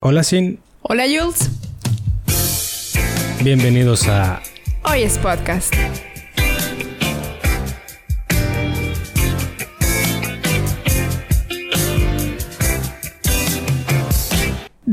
Hola Sin. Hola Jules. Bienvenidos a Hoy es Podcast.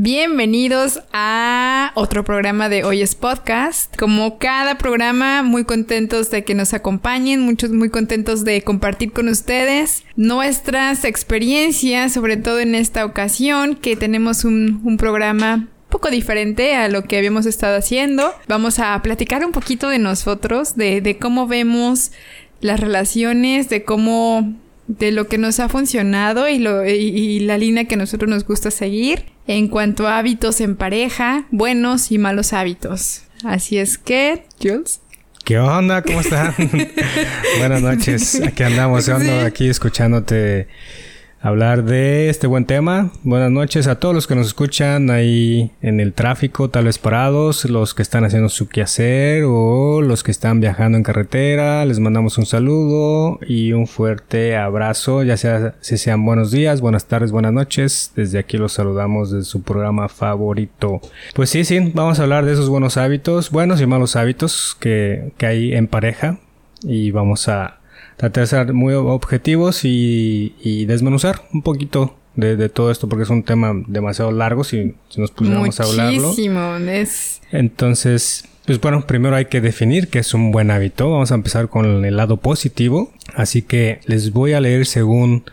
Bienvenidos a otro programa de Hoy es Podcast. Como cada programa, muy contentos de que nos acompañen, muchos muy contentos de compartir con ustedes nuestras experiencias, sobre todo en esta ocasión que tenemos un, un programa poco diferente a lo que habíamos estado haciendo. Vamos a platicar un poquito de nosotros, de cómo vemos las relaciones, de cómo de lo que nos ha funcionado y, lo, y, y, la línea que a nosotros nos gusta seguir en cuanto a hábitos en pareja, buenos y malos hábitos. Así es que, Jules. ¿Qué onda? ¿Cómo están? Buenas noches. Aquí andamos, ando sí. aquí escuchándote hablar de este buen tema. Buenas noches a todos los que nos escuchan ahí en el tráfico, tal vez parados, los que están haciendo su quehacer o los que están viajando en carretera. Les mandamos un saludo y un fuerte abrazo, ya sea si sean buenos días, buenas tardes, buenas noches. Desde aquí los saludamos de su programa favorito. Pues sí, sí, vamos a hablar de esos buenos hábitos, buenos y malos hábitos que, que hay en pareja y vamos a tratar de ser muy objetivos y, y desmenuzar un poquito de, de, todo esto porque es un tema demasiado largo si, si nos pusiéramos a hablarlo. Es... Entonces, pues bueno, primero hay que definir qué es un buen hábito. Vamos a empezar con el lado positivo. Así que les voy a leer según,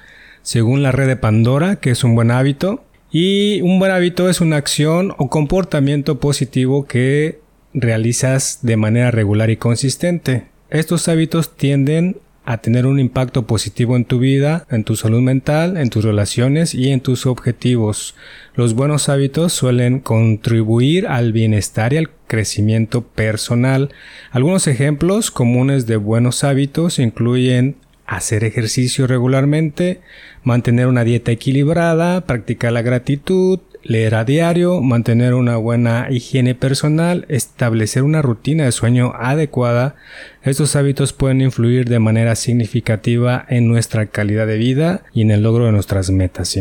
según la red de Pandora, que es un buen hábito. Y un buen hábito es una acción o comportamiento positivo que realizas de manera regular y consistente. Estos hábitos tienden a tener un impacto positivo en tu vida, en tu salud mental, en tus relaciones y en tus objetivos. Los buenos hábitos suelen contribuir al bienestar y al crecimiento personal. Algunos ejemplos comunes de buenos hábitos incluyen hacer ejercicio regularmente, mantener una dieta equilibrada, practicar la gratitud, leer a diario, mantener una buena higiene personal, establecer una rutina de sueño adecuada. Estos hábitos pueden influir de manera significativa en nuestra calidad de vida y en el logro de nuestras metas.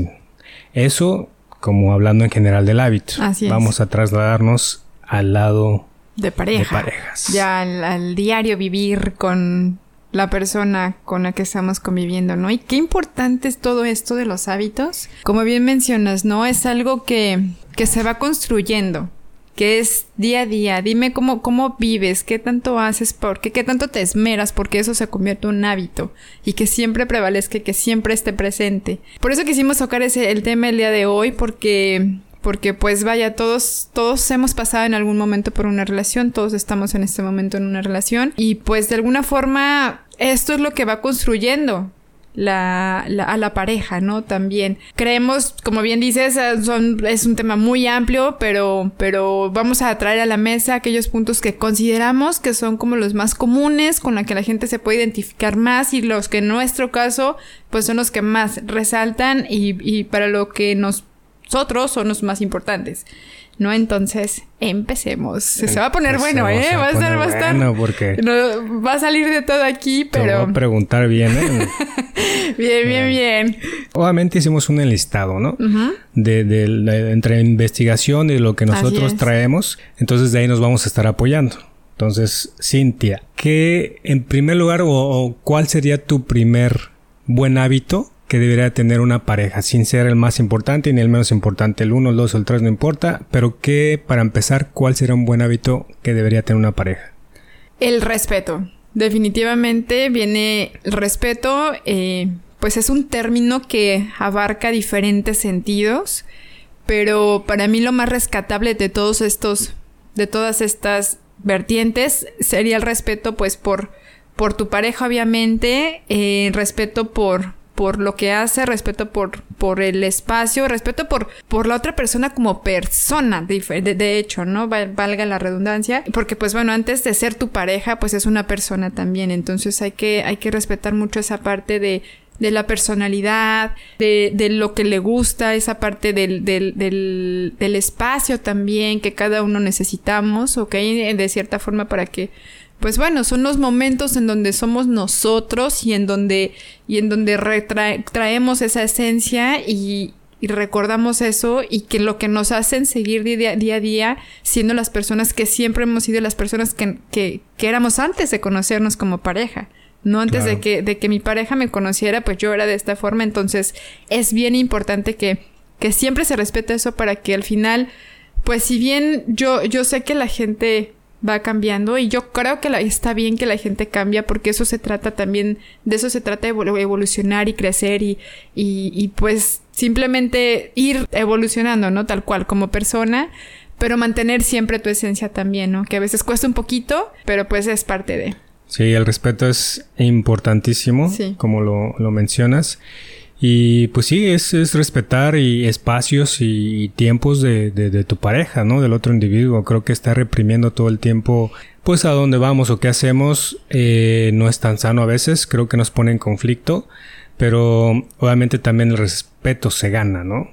Eso como hablando en general del hábito. Así es. Vamos a trasladarnos al lado de, pareja. de parejas. Ya al, al diario vivir con la persona con la que estamos conviviendo, ¿no? Y qué importante es todo esto de los hábitos. Como bien mencionas, ¿no? Es algo que, que se va construyendo, que es día a día. Dime cómo, cómo vives, qué tanto haces, por qué, qué tanto te esmeras, porque eso se convierte en un hábito y que siempre prevalezca, que siempre esté presente. Por eso quisimos tocar ese, el tema el día de hoy, porque porque pues vaya, todos, todos hemos pasado en algún momento por una relación, todos estamos en este momento en una relación y pues de alguna forma esto es lo que va construyendo la, la, a la pareja, ¿no? También creemos, como bien dices, son, es un tema muy amplio, pero, pero vamos a traer a la mesa aquellos puntos que consideramos que son como los más comunes, con los que la gente se puede identificar más y los que en nuestro caso, pues son los que más resaltan y, y para lo que nos nosotros son los más importantes. ¿No? Entonces, empecemos. Se va a poner bueno, ¿eh? A va a ser bastante. Bueno porque no, va a salir de todo aquí, pero. Te voy a preguntar bien, ¿eh? bien, bien, bien. Obviamente hicimos un enlistado, ¿no? Uh -huh. de, de, de, entre investigación y lo que nosotros traemos. Entonces, de ahí nos vamos a estar apoyando. Entonces, Cintia, ¿qué en primer lugar o, o cuál sería tu primer buen hábito que debería tener una pareja, sin ser el más importante ni el menos importante, el 1, el 2 o el 3 no importa, pero que para empezar, ¿cuál sería un buen hábito que debería tener una pareja? El respeto. Definitivamente viene el respeto, eh, pues es un término que abarca diferentes sentidos, pero para mí lo más rescatable de todos estos, de todas estas vertientes sería el respeto, pues por, por tu pareja, obviamente, eh, respeto por, por lo que hace, respeto por, por el espacio, respeto por, por la otra persona como persona, de, de, hecho, ¿no? Valga la redundancia, porque pues bueno, antes de ser tu pareja, pues es una persona también, entonces hay que, hay que respetar mucho esa parte de, de la personalidad, de, de, lo que le gusta, esa parte del, del, del, del espacio también que cada uno necesitamos, ¿ok? De cierta forma para que pues bueno, son los momentos en donde somos nosotros y en donde, y en donde traemos esa esencia y, y recordamos eso y que lo que nos hacen seguir día, día a día siendo las personas que siempre hemos sido las personas que, que, que éramos antes de conocernos como pareja. No antes de, que, de que mi pareja me conociera, pues yo era de esta forma. Entonces es bien importante que, que siempre se respete eso para que al final, pues si bien yo, yo sé que la gente va cambiando y yo creo que la, está bien que la gente cambia porque eso se trata también, de eso se trata de evolucionar y crecer y, y, y pues simplemente ir evolucionando, ¿no? Tal cual como persona, pero mantener siempre tu esencia también, ¿no? Que a veces cuesta un poquito, pero pues es parte de... Sí, el respeto es importantísimo, como lo, lo, mencionas. Y pues sí, es, es respetar y espacios y, tiempos de, de, tu pareja, ¿no? Del otro individuo. Creo que está reprimiendo todo el tiempo, pues a dónde vamos o qué hacemos, eh, no es tan sano a veces. Creo que nos pone en conflicto. Pero obviamente también el respeto se gana, ¿no?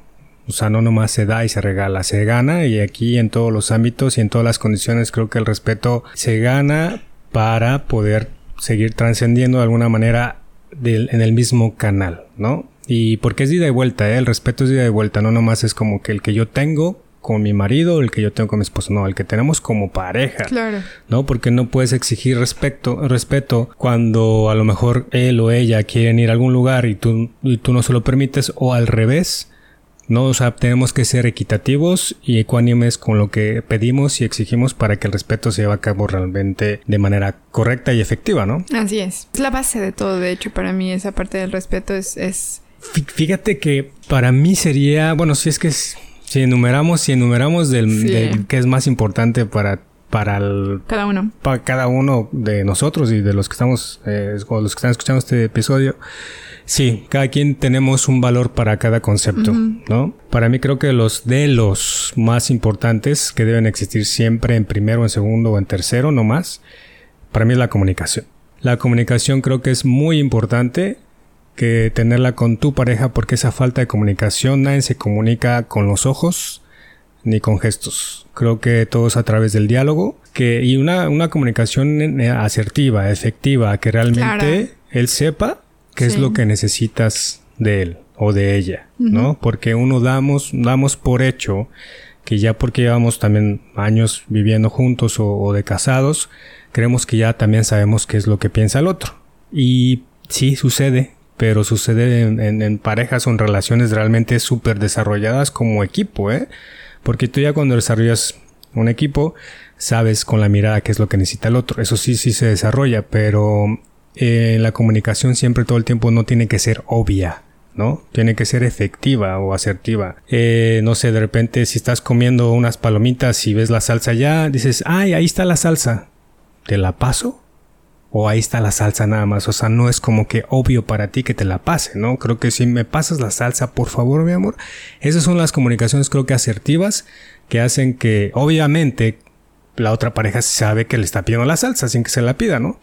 O sea, no nomás se da y se regala, se gana y aquí en todos los ámbitos y en todas las condiciones creo que el respeto se gana para poder seguir trascendiendo de alguna manera en el mismo canal, ¿no? Y porque es ida y vuelta, ¿eh? el respeto es ida y vuelta, no nomás es como que el que yo tengo con mi marido, el que yo tengo con mi esposo, no, el que tenemos como pareja. Claro. ¿No? Porque no puedes exigir respeto, respeto cuando a lo mejor él o ella quieren ir a algún lugar y tú, y tú no se lo permites, o al revés, ¿no? O sea, tenemos que ser equitativos y ecuánimes con lo que pedimos y exigimos para que el respeto se lleve a cabo realmente de manera correcta y efectiva, ¿no? Así es. Es la base de todo, de hecho, para mí esa parte del respeto es... es... Fíjate que para mí sería, bueno, si es que si enumeramos, si enumeramos del, que es más importante para para el, cada uno para cada uno de nosotros y de los que estamos eh, o los que están escuchando este episodio Sí, cada quien tenemos un valor para cada concepto, ¿no? Para mí creo que los de los más importantes que deben existir siempre en primero, en segundo o en tercero, no más, para mí es la comunicación. La comunicación creo que es muy importante que tenerla con tu pareja porque esa falta de comunicación nadie se comunica con los ojos ni con gestos. Creo que todo es a través del diálogo que, y una, una comunicación eh, asertiva, efectiva, que realmente él sepa qué es lo que necesitas de él o de ella, ¿no? Porque uno damos, damos por hecho que ya porque llevamos también años viviendo juntos o, de casados, creemos que ya también sabemos qué es lo que piensa el otro. Y sí sucede, pero sucede en, parejas o en relaciones realmente súper desarrolladas como equipo, ¿eh? Porque tú ya cuando desarrollas un equipo, sabes con la mirada qué es lo que necesita el otro. Eso sí, sí se desarrolla, pero eh, la comunicación siempre todo el tiempo no tiene que ser obvia. ¿no? Tiene que ser efectiva o asertiva. Eh, no sé, de repente si estás comiendo unas palomitas y ves la salsa ya, dices, ay, ahí está la salsa. ¿Te la paso? O ahí está la salsa nada más. O sea, no es como que obvio para ti que te la pase, ¿no? Creo que si me pasas la salsa, por favor, mi amor. Esas son las comunicaciones creo que asertivas que hacen que obviamente la otra pareja sabe que le está pidiendo la salsa sin que se la pida, ¿no?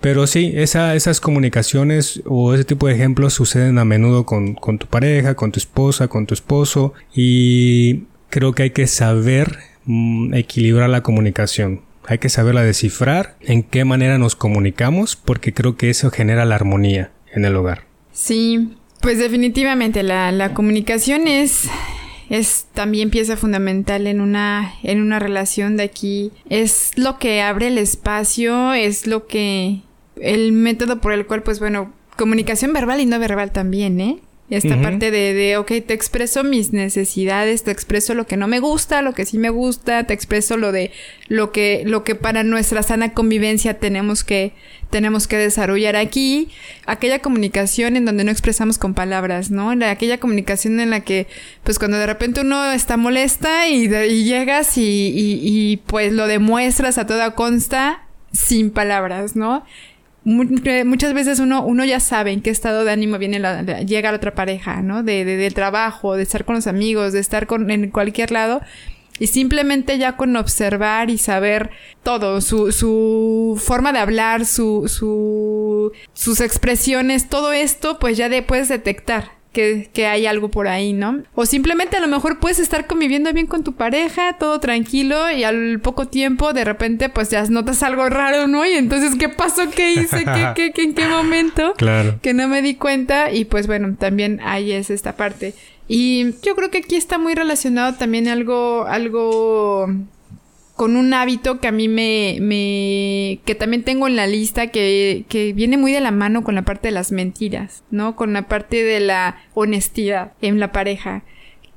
Pero sí, esas comunicaciones o ese tipo de ejemplos suceden a menudo con, tu pareja, con tu esposa, con tu esposo y creo que hay que saber mm, equilibrar la comunicación. Hay que saberla descifrar, en qué manera nos comunicamos, porque creo que eso genera la armonía en el hogar. Sí, pues definitivamente la, la comunicación es es también pieza fundamental en una, en una relación de aquí. Es lo que abre el espacio, es lo que, el método por el cual, pues bueno, comunicación verbal y no verbal también, ¿eh? Esta parte de, de, ok, te expreso mis necesidades, te expreso lo que no me gusta, lo que sí me gusta, te expreso lo de lo que, lo que para nuestra sana convivencia tenemos que, tenemos que desarrollar aquí. Aquella comunicación en donde no expresamos con palabras, ¿no? aquella comunicación en la que, pues cuando de repente uno está molesta y, llegas y, y, y pues lo demuestras a toda consta sin palabras, ¿no? Muchas veces uno, uno ya sabe en qué estado de ánimo viene la, llega la otra pareja, ¿no? De, de, trabajo, de estar con los amigos, de estar con, en cualquier lado. Y simplemente ya con observar y saber todo, su, su forma de hablar, su, su, sus expresiones, todo esto, pues ya de, puedes detectar que, hay algo por ahí, ¿no? O simplemente a lo mejor puedes estar conviviendo bien con tu pareja, todo tranquilo, y al poco tiempo de repente pues ya notas algo raro, ¿no? Y entonces, ¿qué pasó? ¿Qué hice? ¿Qué, qué, qué en qué momento? Claro. Que no me di cuenta y pues bueno, también ahí es esta parte. Y yo creo que aquí está muy relacionado también algo, algo con un hábito que a mí me, que también tengo en la lista que, que viene muy de la mano con la parte de las mentiras, ¿no? Con la parte de la honestidad en la pareja.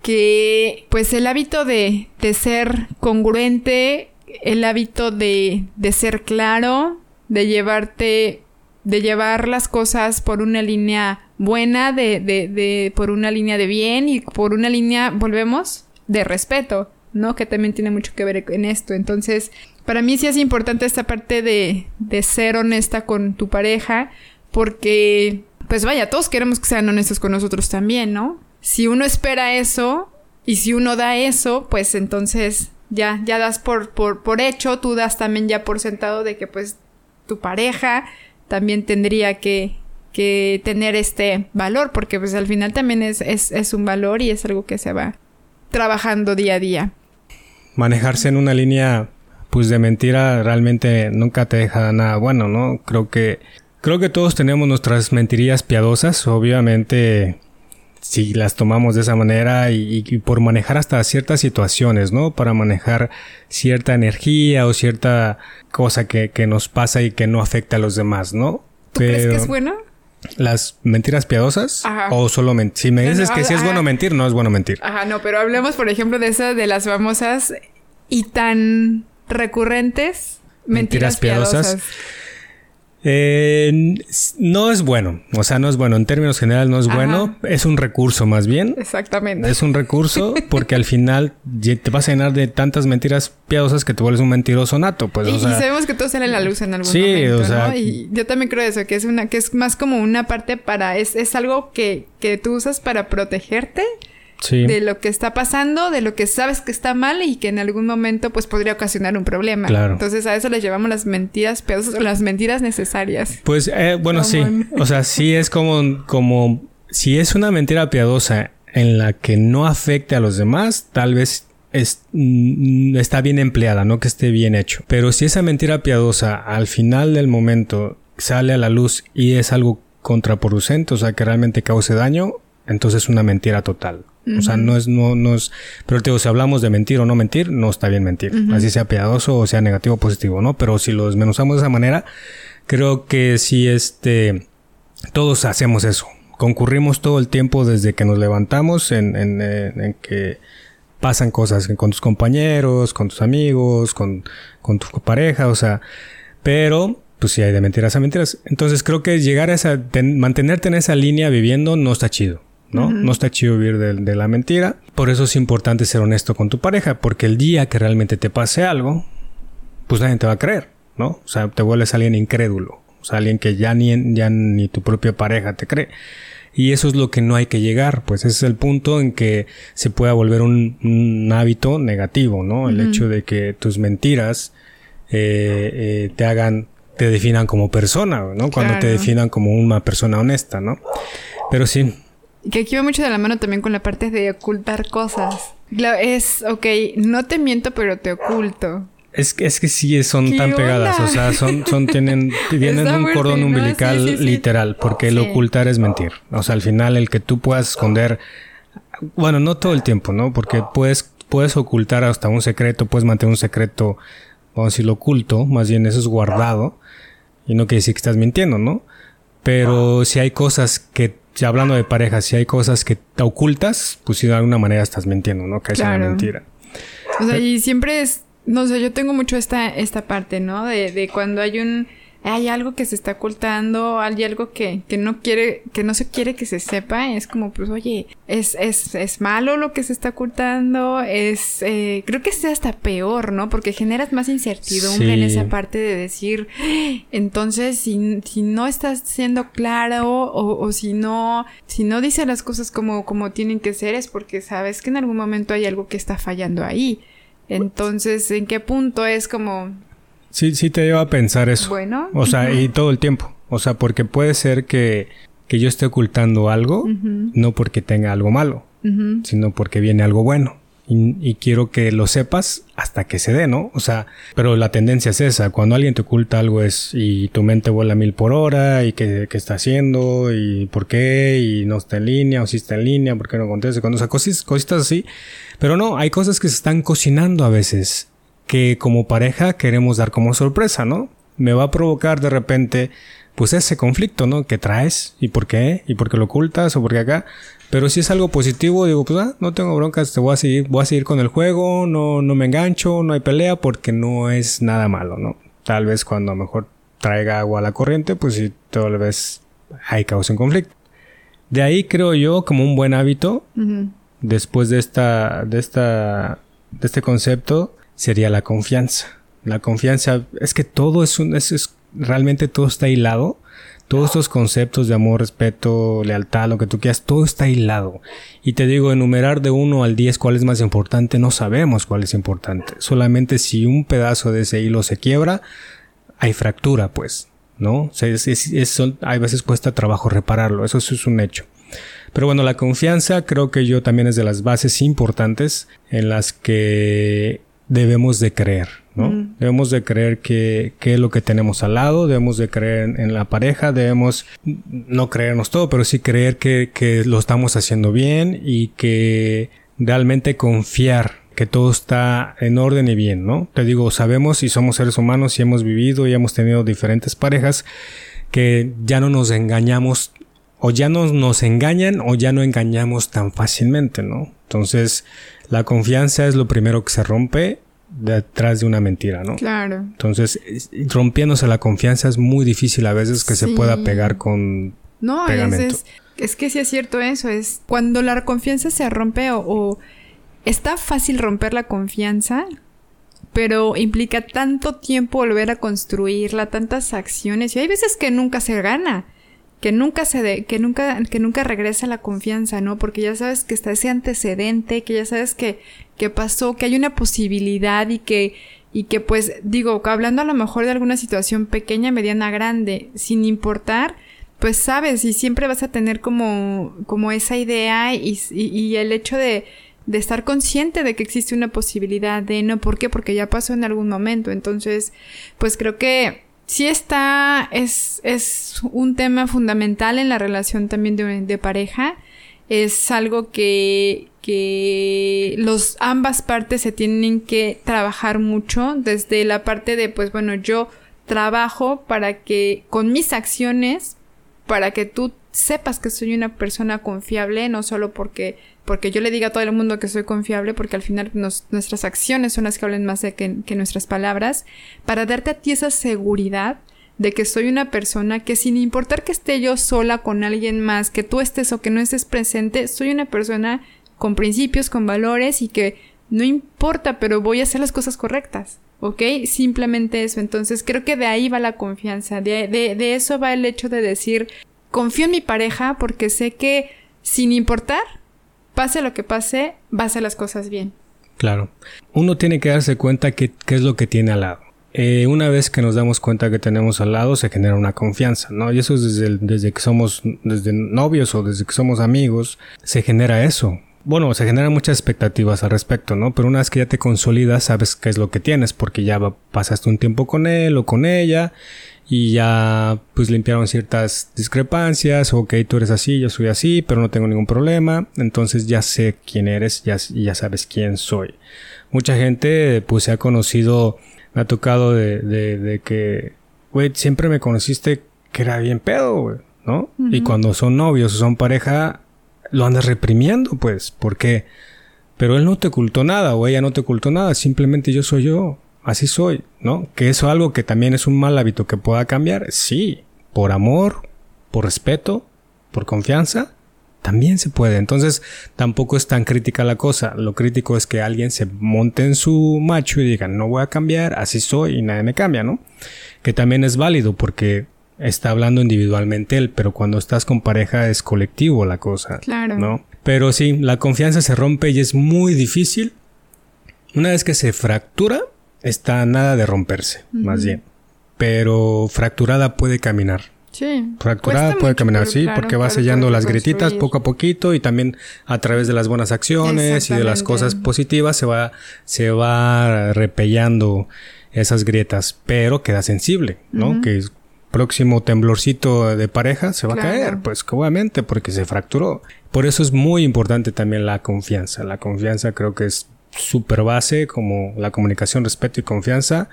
Que, pues el hábito de, de ser congruente, el hábito de, de ser claro, de llevarte, de llevar las cosas por una línea buena, de, de, de, por una línea de bien y por una línea, volvemos, de respeto, ¿no? Que también tiene mucho que ver en esto. Entonces, para mí sí es importante esta parte de, de ser honesta con tu pareja, porque, pues vaya, todos queremos que sean honestos con nosotros también, ¿no? Si uno espera eso y si uno da eso, pues entonces ya, ya das por, por, por hecho, tú das también ya por sentado de que pues tu pareja también tendría que, que tener este valor, porque pues al final también es, es, es un valor y es algo que se va trabajando día a día. Manejarse en una línea pues de mentira realmente nunca te deja nada bueno, ¿no? Creo que creo que todos tenemos nuestras mentirías piadosas, obviamente si las tomamos de esa manera y, y, por manejar hasta ciertas situaciones, ¿no? Para manejar cierta energía o cierta cosa que, que nos pasa y que no afecta a los demás, ¿no? ¿Tú crees que es bueno? ¿Las mentiras piadosas? Ajá. O solo mentir. Si me dices no, que sí es bueno mentir, no es bueno mentir. Ajá, no, pero hablemos, por ejemplo, de esas de las famosas y tan recurrentes mentiras, Mentiras piadosas. piadosas. Eh, no es bueno. O sea, no es bueno. En términos generales no es Ajá. bueno. Es un recurso más bien. Exactamente. Es un recurso porque al final te vas a llenar de tantas mentiras piadosas que te vuelves un mentiroso nato. Pues, y, o y sea, sabemos que todo sale a la luz en algún Sí, momento, o sea- ¿no? Y yo también creo eso, que es una, que es más como una parte para, es, es algo que, que tú usas para protegerte sí. de lo que está pasando, de lo que sabes que está mal y que en algún momento pues podría ocasionar un problema. Claro. Entonces a eso le llamamos las mentiras piadosas o las mentiras necesarias. Pues eh, bueno, sí. O sea, sí es como, como si es una mentira piadosa en la que no afecte a los demás, tal vez es- mm, está bien empleada, no que esté bien hecho. Pero si esa mentira piadosa al final del momento sale a la luz y es algo contraproducente, o sea, que realmente cause daño, entonces es una mentira total. O sea, no es, no, no es, pero te digo, si hablamos de mentir o no mentir, no está bien mentir. Así sea piadoso o sea negativo o positivo, ¿no? Pero si lo desmenuzamos de esa manera, creo que sí, este, todos hacemos eso. Concurrimos todo el tiempo desde que nos levantamos en, en, en que pasan cosas con tus compañeros, con tus amigos, con, con tu pareja, o sea, pero pues sí hay de mentiras a mentiras. Entonces creo que llegar a esa, ten- mantenerte en esa línea viviendo no está chido. ¿No? No está chido vivir de, de la mentira. Por eso es importante ser honesto con tu pareja, porque el día que realmente te pase algo, pues nadie te va a creer, ¿no? O sea, te vuelves alguien incrédulo, o sea, alguien que ya ni, ya ni tu propia pareja te cree. Y eso es lo que no hay que llegar, pues ese es el punto en que se pueda volver un, un hábito negativo, ¿no? El hecho de que tus mentiras eh, eh, te hagan, te definan como persona, ¿no? Cuando te definan como una persona honesta, ¿no? Pero sí, Que aquí va mucho de la mano también con la parte de ocultar cosas. Claro, es, ok, no te miento, pero te oculto. Es que, es que sí son ¿Qué tan pegadas, o sea, son, son tienen, tienen un fuerte, cordón ¿no? umbilical Sí, sí, sí. literal, porque el ocultar es mentir. O sea, al final el que tú puedas esconder, bueno, no todo el tiempo, ¿no? Porque puedes, puedes ocultar hasta un secreto, puedes mantener un secreto, vamos a decirlo oculto, más bien eso es guardado, y no quiere decir que estás mintiendo, ¿no? Pero si hay cosas que, ya hablando de pareja, si hay cosas que te ocultas, pues sí, de alguna manera estás mintiendo, ¿no? Que es una mentira. O sea, y siempre es, no sé, yo tengo mucho esta, esta parte, ¿no? De, de cuando hay un, hay algo que se está ocultando, hay algo que, que no quiere, que no se quiere que se sepa, es como, pues, oye, es, es, es malo lo que se está ocultando, es, eh, creo que es hasta peor, ¿no? Porque generas más incertidumbre en esa parte de decir, "Ah, entonces, si, si no estás siendo claro o, o si no, si no dice las cosas como, como tienen que ser, es porque sabes que en algún momento hay algo que está fallando ahí. Entonces, ¿en qué punto es como, Sí, sí te lleva a pensar eso. bueno? O sea, y todo el tiempo. O sea, porque puede ser que, que yo esté ocultando algo, no porque tenga algo malo, sino porque viene algo bueno. y, quiero que lo sepas hasta que se dé, ¿no? O sea, pero la tendencia es esa, cuando alguien te oculta algo es y tu mente vuela mil por hora y qué, qué está haciendo y por qué y no está en línea o si está en línea, por qué no contesta, cuando o sea, cositas, cositas así, pero no, hay cosas que se están cocinando a veces que como pareja queremos dar como sorpresa, ¿no? Me va a provocar de repente pues ese conflicto, ¿no? Que traes y por qué y por qué lo ocultas o por qué acá. Pero si es algo positivo, digo, pues ah, no tengo broncas, te voy a seguir, voy a seguir con el juego, no, no me engancho, no hay pelea porque no es nada malo, ¿no? Tal vez cuando a lo mejor traiga agua a la corriente, pues sí, tal vez hay causa en conflicto. De ahí creo yo como un buen hábito, después de esta, de esta, de este concepto, sería la confianza. La confianza, es que todo es un, es realmente todo está hilado todos estos conceptos de amor, respeto, lealtad, lo que tú quieras, todo está hilado. Y te digo, enumerar de 1 al 10 cuál es más importante, no sabemos cuál es importante. Solamente si un pedazo de ese hilo se quiebra, hay fractura, pues, ¿no? O sea, es, hay veces cuesta trabajo repararlo, eso, eso es un hecho. Pero bueno, la confianza creo que yo también es de las bases importantes en las que debemos de creer, ¿no? Debemos de creer que, que, es lo que tenemos al lado, debemos de creer en, la pareja, debemos no creernos todo, pero sí creer que, que lo estamos haciendo bien y que realmente confiar que todo está en orden y bien, ¿no? Te digo, sabemos y somos seres humanos y hemos vivido y hemos tenido diferentes parejas que ya no nos engañamos o ya no nos engañan o ya no engañamos tan fácilmente, ¿no? Entonces, la confianza es lo primero que se rompe detrás de una mentira, ¿no? Claro. Entonces, rompiéndose la confianza es muy difícil a veces que se pueda pegar con no, pegamento. Es, es, que sí es cierto eso, es cuando la confianza se rompe o, o está fácil romper la confianza, pero implica tanto tiempo volver a construirla, tantas acciones, y hay veces que nunca se gana que nunca se de, que nunca que nunca regresa la confianza, ¿no? Porque ya sabes que está ese antecedente, que ya sabes que que pasó, que hay una posibilidad y que y que pues digo, hablando a lo mejor de alguna situación pequeña, mediana, grande, sin importar, pues sabes y siempre vas a tener como como esa idea y, y, y el hecho de de estar consciente de que existe una posibilidad de no, ¿por qué? Porque ya pasó en algún momento. Entonces, pues creo que sí está, es, es un tema fundamental en la relación también de, pareja. Es algo que, que los ambas partes se tienen que trabajar mucho desde la parte de, pues bueno, yo trabajo para que con mis acciones, para que tú sepas que soy una persona confiable, no solo porque, porque yo le diga a todo el mundo que soy confiable, porque al final nuestras acciones son las que hablan más que, nuestras palabras, para darte a ti esa seguridad de que soy una persona que sin importar que esté yo sola con alguien más, que tú estés o que no estés presente, soy una persona con principios, con valores y que no importa, pero voy a hacer las cosas correctas. ¿Ok? Simplemente eso. Entonces creo que de ahí va la confianza. De, de eso va el hecho de decir, confío en mi pareja porque sé que sin importar, pase lo que pase, va a hacer las cosas bien. Claro. Uno tiene que darse cuenta qué es lo que tiene al lado. Eh, una vez que nos damos cuenta que tenemos al lado, se genera una confianza, ¿no? Y eso es desde, desde que somos, desde novios o desde que somos amigos, se genera eso. Bueno, se generan muchas expectativas al respecto, ¿no? Pero una vez que ya te consolidas, sabes qué es lo que tienes, porque ya pasaste un tiempo con él o con ella y ya pues limpiaron ciertas discrepancias, ok, tú eres así, yo soy así, pero no tengo ningún problema, entonces ya sé quién eres, ya, ya sabes quién soy. Mucha gente pues se ha conocido, me ha tocado de, de, de que, güey, siempre me conociste que era bien pedo, güey, ¿no? Y cuando son novios o son pareja, lo andas reprimiendo, pues, ¿por qué? Pero él no te ocultó nada o ella no te ocultó nada, simplemente yo soy yo así soy, ¿no? Que eso es algo que también es un mal hábito que pueda cambiar, sí, por amor, por respeto, por confianza, también se puede. Entonces, tampoco es tan crítica la cosa. Lo crítico es que alguien se monte en su macho y diga, no voy a cambiar, así soy y nadie me cambia, ¿no? Que también es válido porque está hablando individualmente él, pero cuando estás con pareja es colectivo la cosa. Claro. ¿No? Pero sí, la confianza se rompe y es muy difícil. Una vez que se fractura, está nada de romperse, más bien. Pero fracturada puede caminar. Sí. Fracturada puede caminar, sí, porque va sellando las grietitas poco a poquito y también a través de las buenas acciones y de las cosas positivas se va, se va repellando esas grietas, pero queda sensible, ¿no? Que próximo temblorcito de pareja se va a caer, pues obviamente porque se fracturó. Por eso es muy importante también la confianza. La confianza creo que es súper base como la comunicación, respeto y confianza.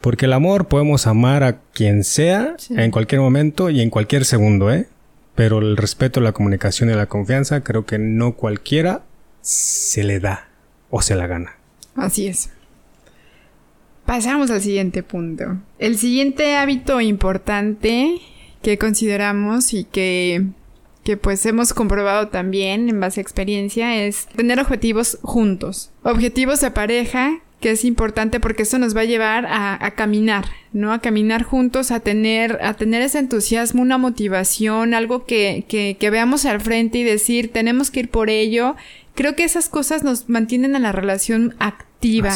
Porque el amor podemos amar a quien sea en cualquier momento y en cualquier segundo, ¿eh? Pero el respeto, la comunicación y la confianza creo que no cualquiera se le da o se la gana. Así es. Pasamos al siguiente punto. El siguiente hábito importante que consideramos y que, que pues hemos comprobado también en base a experiencia es tener objetivos juntos. Objetivos de pareja que es importante porque eso nos va a llevar a, caminar, ¿no? A caminar juntos, a tener, a tener ese entusiasmo, una motivación, algo que, que, que veamos al frente y decir, tenemos que ir por ello. Creo que esas cosas nos mantienen a la relación activa,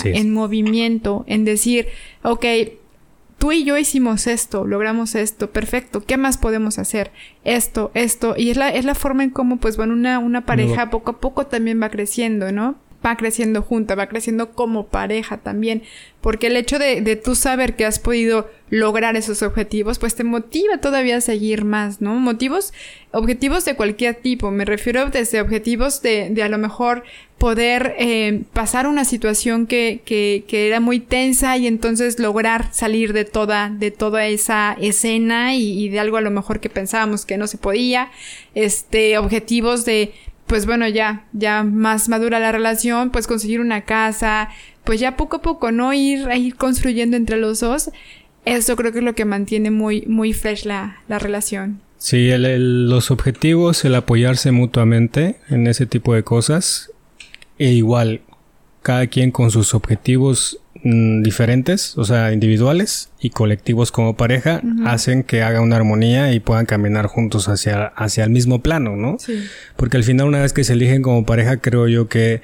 en movimiento, en decir, ok, tú y yo hicimos esto, logramos esto, perfecto, ¿qué más podemos hacer? Esto, esto, y es la, es la forma en cómo, pues, bueno, una, una pareja poco a poco también va creciendo, ¿no? Va creciendo junta, va creciendo como pareja también, porque el hecho de, de tú saber que has podido lograr esos objetivos, pues te motiva todavía a seguir más, ¿no? Motivos, objetivos de cualquier tipo, me refiero desde objetivos de, de a lo mejor poder eh, pasar una situación que, que, que, era muy tensa y entonces lograr salir de toda, de toda esa escena y, y de algo a lo mejor que pensábamos que no se podía, este, objetivos de pues bueno, ya, ya más madura la relación, pues conseguir una casa, pues ya poco a poco, ¿no? Ir, ir construyendo entre los dos. Eso creo que es lo que mantiene muy, muy fresh la, la relación. Sí, los objetivos, el apoyarse mutuamente en ese tipo de cosas. E igual, cada quien con sus objetivos Mm, diferentes, o sea, individuales y colectivos como pareja, hacen que haga una armonía y puedan caminar juntos hacia, hacia el mismo plano, ¿no? Sí. Porque al final, una vez que se eligen como pareja, creo yo que,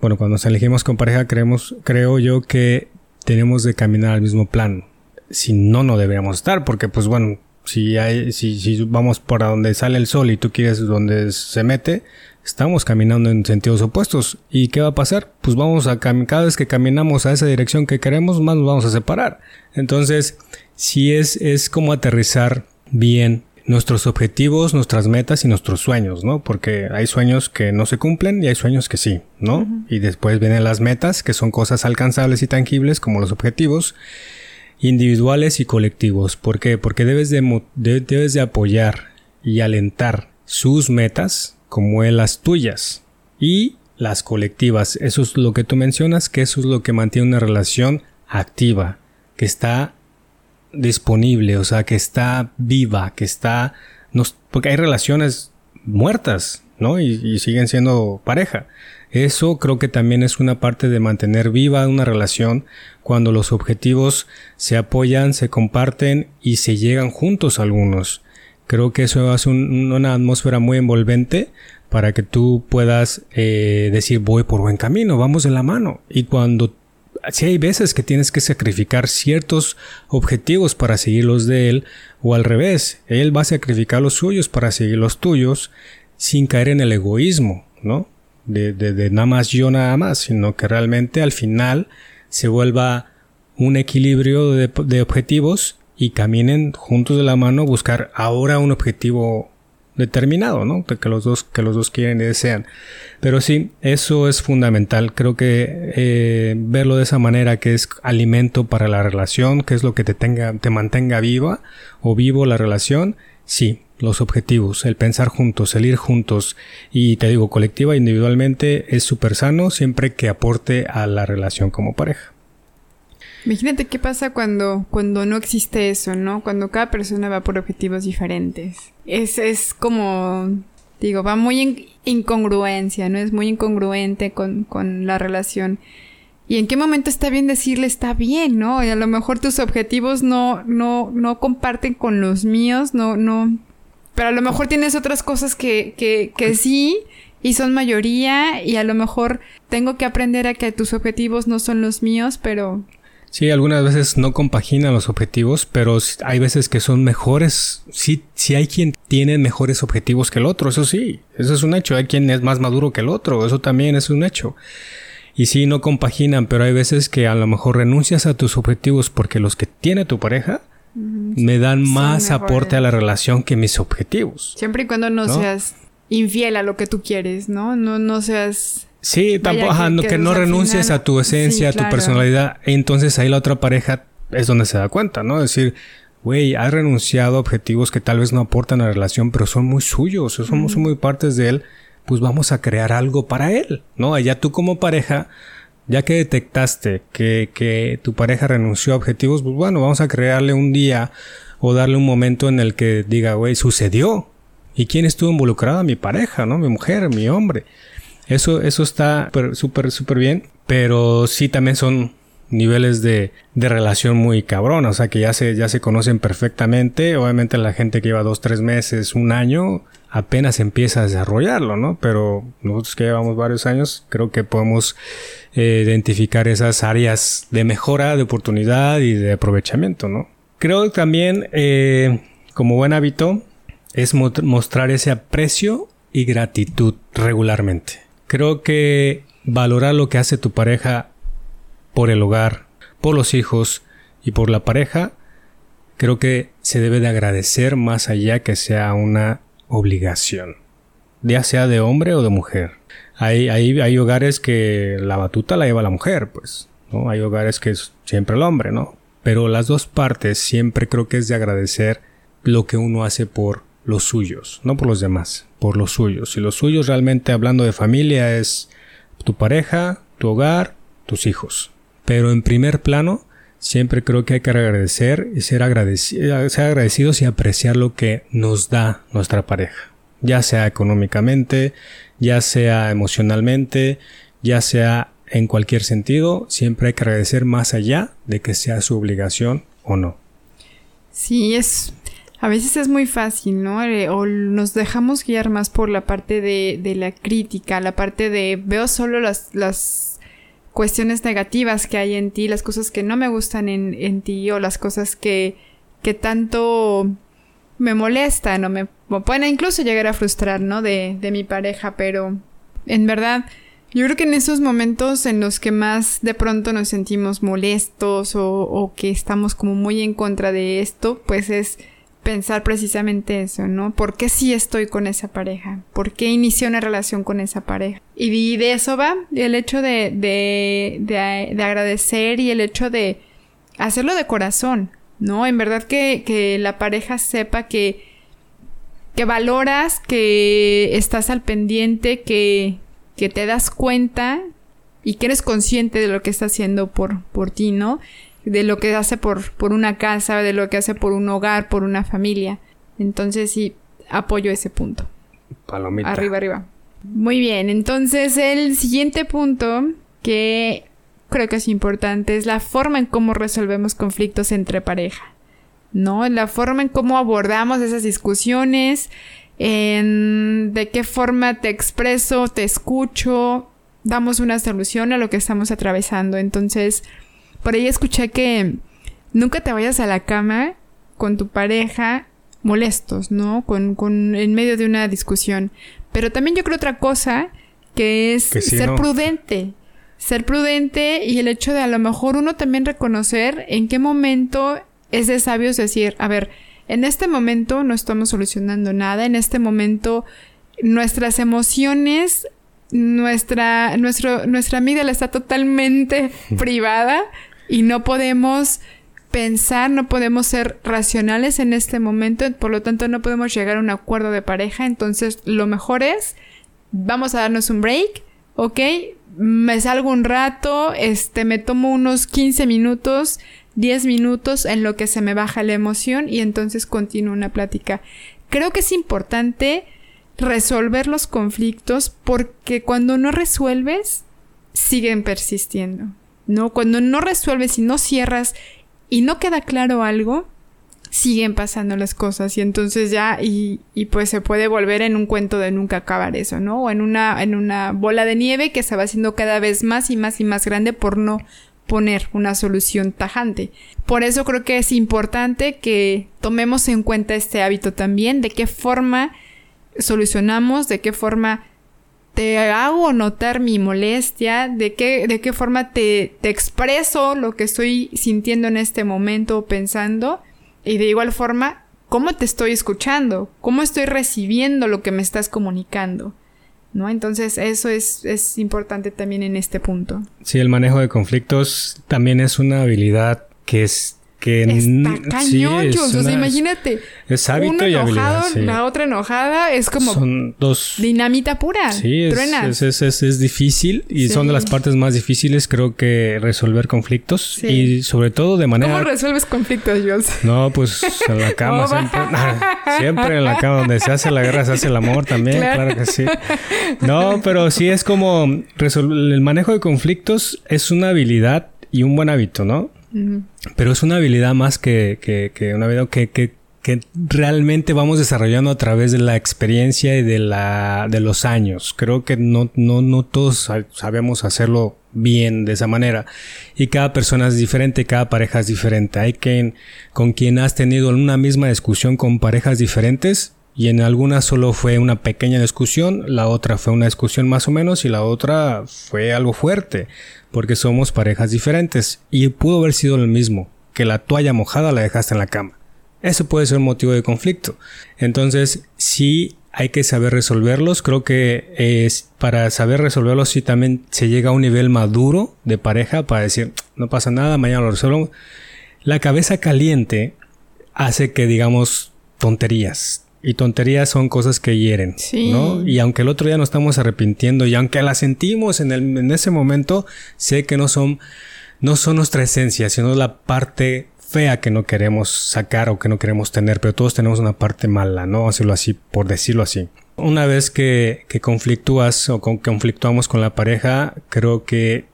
bueno, cuando se elegimos como pareja, creemos, creo yo que tenemos de caminar al mismo plano. Si no, no deberíamos estar, porque pues bueno, si hay, si, si vamos para donde sale el sol y tú quieres donde se mete, estamos caminando en sentidos opuestos. ¿Y qué va a pasar? Pues vamos a cada vez que caminamos a esa dirección que queremos, más nos vamos a separar. Entonces, si es, es como aterrizar bien nuestros objetivos, nuestras metas y nuestros sueños, ¿no? Porque hay sueños que no se cumplen y hay sueños que sí, ¿no? Y después vienen las metas, que son cosas alcanzables y tangibles, como los objetivos individuales y colectivos. ¿Por qué? Porque debes de, debes de apoyar y alentar sus metas, como las tuyas y las colectivas. Eso es lo que tú mencionas, que eso es lo que mantiene una relación activa, que está disponible, o sea, que está viva, que está... porque hay relaciones muertas, ¿no? Y, y, siguen siendo pareja. Eso creo que también es una parte de mantener viva una relación cuando los objetivos se apoyan, se comparten y se llegan juntos algunos. Creo que eso hace una atmósfera muy envolvente para que tú puedas eh, decir voy por buen camino, vamos de la mano. Y cuando si hay veces que tienes que sacrificar ciertos objetivos para seguir los de él, o al revés, él va a sacrificar los suyos para seguir los tuyos, sin caer en el egoísmo, ¿no? De, de, de nada más yo nada más, sino que realmente al final se vuelva un equilibrio de, de objetivos y caminen juntos de la mano a buscar ahora un objetivo determinado, ¿no? Que los dos, que los dos quieren y desean. Pero sí, eso es fundamental. Creo que eh, verlo de esa manera, que es alimento para la relación, que es lo que te tenga, te mantenga viva o vivo la relación. Sí, los objetivos, el pensar juntos, el ir juntos y te digo, colectiva individualmente es súper sano siempre que aporte a la relación como pareja. Imagínate qué pasa cuando, cuando no existe eso, ¿no? Cuando cada persona va por objetivos diferentes. Es, es como, digo, va muy en incongruencia, ¿no? Es muy incongruente con, con la relación. ¿Y en qué momento está bien decirle está bien, no? Y a lo mejor tus objetivos no, no, no comparten con los míos, no, no. Pero a lo mejor tienes otras cosas que, que, que sí y son mayoría y a lo mejor tengo que aprender a que tus objetivos no son los míos, pero Sí, algunas veces no compaginan los objetivos, pero hay veces que son mejores. Sí, sí hay quien tiene mejores objetivos que el otro, eso sí, eso es un hecho. Hay quien es más maduro que el otro, eso también es un hecho. Y sí, no compaginan, pero hay veces que a lo mejor renuncias a tus objetivos porque los que tiene tu pareja me dan más aporte a la relación que mis objetivos. Siempre y cuando no, seas infiel a lo que tú quieres, ¿no? No, no seas... Sí, tampoco, que, no renuncies a tu esencia, a tu personalidad. Entonces ahí la otra pareja es donde se da cuenta, ¿no? Es decir, güey, has renunciado a objetivos que tal vez no aportan a la relación, pero son muy suyos, somos muy partes de él pues vamos a crear algo para él, ¿no? Allá tú como pareja, ya que detectaste que, que tu pareja renunció a objetivos, pues bueno, vamos a crearle un día o darle un momento en el que diga, güey, sucedió. ¿Y quién estuvo involucrado? Mi pareja, ¿no? Mi mujer, mi hombre. Eso, eso está súper, súper bien, pero sí también son niveles de, de relación muy cabrón, o sea que ya se, ya se conocen perfectamente, obviamente la gente que lleva dos, tres meses, un año, apenas empieza a desarrollarlo, ¿no? Pero nosotros que llevamos varios años, creo que podemos eh, identificar esas áreas de mejora, de oportunidad y de aprovechamiento, ¿no? Creo también, eh, como buen hábito, es mostrar ese aprecio y gratitud regularmente. Creo que valorar lo que hace tu pareja por el hogar, por los hijos y por la pareja, creo que se debe de agradecer más allá que sea una obligación, ya sea de hombre o de mujer. Hay, hay, hogares que la batuta la lleva la mujer, pues, ¿no? Hay hogares que es siempre el hombre, ¿no? Pero las dos partes siempre creo que es de agradecer lo que uno hace por los suyos, no por los demás, por los suyos. Y los suyos realmente hablando de familia es tu pareja, tu hogar, tus hijos. Pero en primer plano, Siempre creo que hay que agradecer y ser, ser agradecidos y apreciar lo que nos da nuestra pareja, ya sea económicamente, ya sea emocionalmente, ya sea en cualquier sentido, siempre hay que agradecer más allá de que sea su obligación o no. Sí, es a veces es muy fácil, ¿no? Eh, o nos dejamos guiar más por la parte de, de la crítica, la parte de veo solo las, las cuestiones negativas que hay en ti, las cosas que no me gustan en, ti o las cosas que, que tanto me molestan o me, pueden incluso llegar a frustrar, ¿no? De, de mi pareja, pero en verdad, yo creo que en esos momentos en los que más de pronto nos sentimos molestos o, o que estamos como muy en contra de esto, pues es pensar precisamente eso, ¿no? ¿Por qué sí estoy con esa pareja? ¿Por qué inicié una relación con esa pareja? Y de eso va el hecho de, de, de, agradecer y el hecho de hacerlo de corazón, ¿no? En verdad que, que la pareja sepa que, que valoras, que estás al pendiente, que, que te das cuenta y que eres consciente de lo que está haciendo por, por ti, ¿no? De lo que hace por, por una casa, de lo que hace por un hogar, por una familia. Entonces sí, apoyo ese punto. Palomita. Arriba, arriba. Muy bien, entonces el siguiente punto que creo que es importante es la forma en cómo resolvemos conflictos entre pareja. ¿No? La forma en cómo abordamos esas discusiones, en de qué forma te expreso, te escucho, damos una solución a lo que estamos atravesando. Entonces, por ahí escuché que nunca te vayas a la cama con tu pareja molestos, ¿no? Con, con en medio de una discusión. Pero también yo creo otra cosa que es ser prudente. Ser prudente y el hecho de a lo mejor uno también reconocer en qué momento es de sabios decir, a ver, en este momento no estamos solucionando nada, en este momento nuestras emociones, nuestra, nuestro, nuestra amígdala está totalmente privada y no podemos pensar, no podemos ser racionales en este momento, por lo tanto no podemos llegar a un acuerdo de pareja, entonces lo mejor es, vamos a darnos un break, ¿ok? Me salgo un rato, este, me tomo unos 15 minutos, 10 minutos en lo que se me baja la emoción y entonces continúo una plática. Creo que es importante resolver los conflictos porque cuando no resuelves, siguen persistiendo. ¿No? Cuando no resuelves y no cierras y no queda claro algo, siguen pasando las cosas y entonces ya y, y, pues se puede volver en un cuento de nunca acabar eso, ¿no? O en una, en una bola de nieve que se va haciendo cada vez más y más y más grande por no poner una solución tajante. Por eso creo que es importante que tomemos en cuenta este hábito también, de qué forma solucionamos, de qué forma te hago notar mi molestia, de qué, de qué forma te, te expreso lo que estoy sintiendo en este momento o pensando, y de igual forma, cómo te estoy escuchando, cómo estoy recibiendo lo que me estás comunicando. ¿No? Entonces eso es, es importante también en este punto. Sí, el manejo de conflictos también es una habilidad que es que Está cañón, o sea, imagínate. Es hábito uno y habilidad, sí. la otra enojada, es como Son dos... dinamita pura. Sí, es, truenas. es, es, es- es difícil y Sí. son de las partes más difíciles creo que resolver conflictos Sí. y sobre todo de manera... ¿Cómo resuelves conflictos, Jules? No, pues en la cama siempre. siempre en la cama donde se hace la guerra se hace el amor también, Claro. claro, que sí. No, pero sí es como resol- el manejo de conflictos es una habilidad y un buen hábito, ¿no? Pero es una habilidad más que, que, que una habilidad que, que, que realmente vamos desarrollando a través de la experiencia y de la de los años. Creo que no, no, no todos sa- sabemos hacerlo bien de esa manera. Y cada persona es diferente, cada pareja es diferente. Hay quien con quien has tenido una misma discusión con parejas diferentes y en algunas solo fue una pequeña discusión, la otra fue una discusión más o menos y la otra fue algo fuerte, porque somos parejas diferentes y pudo haber sido lo mismo, que la toalla mojada la dejaste en la cama. Eso puede ser un motivo de conflicto. Entonces, sí hay que saber resolverlos. Creo que es para saber resolverlos sí también se llega a un nivel maduro de pareja para decir, no pasa nada, mañana lo resuelvo. La cabeza caliente hace que digamos tonterías. Y tonterías son cosas que hieren, Sí. ¿no? Y aunque el otro día nos estamos arrepintiendo y aunque la sentimos en, el, en ese momento, sé que no son, no son nuestra esencia, sino la parte fea que no queremos sacar o que no queremos tener, pero todos tenemos una parte mala, ¿no? Hacerlo así, por decirlo así. Una vez que, que conflictúas o con, conflictuamos con la pareja, creo que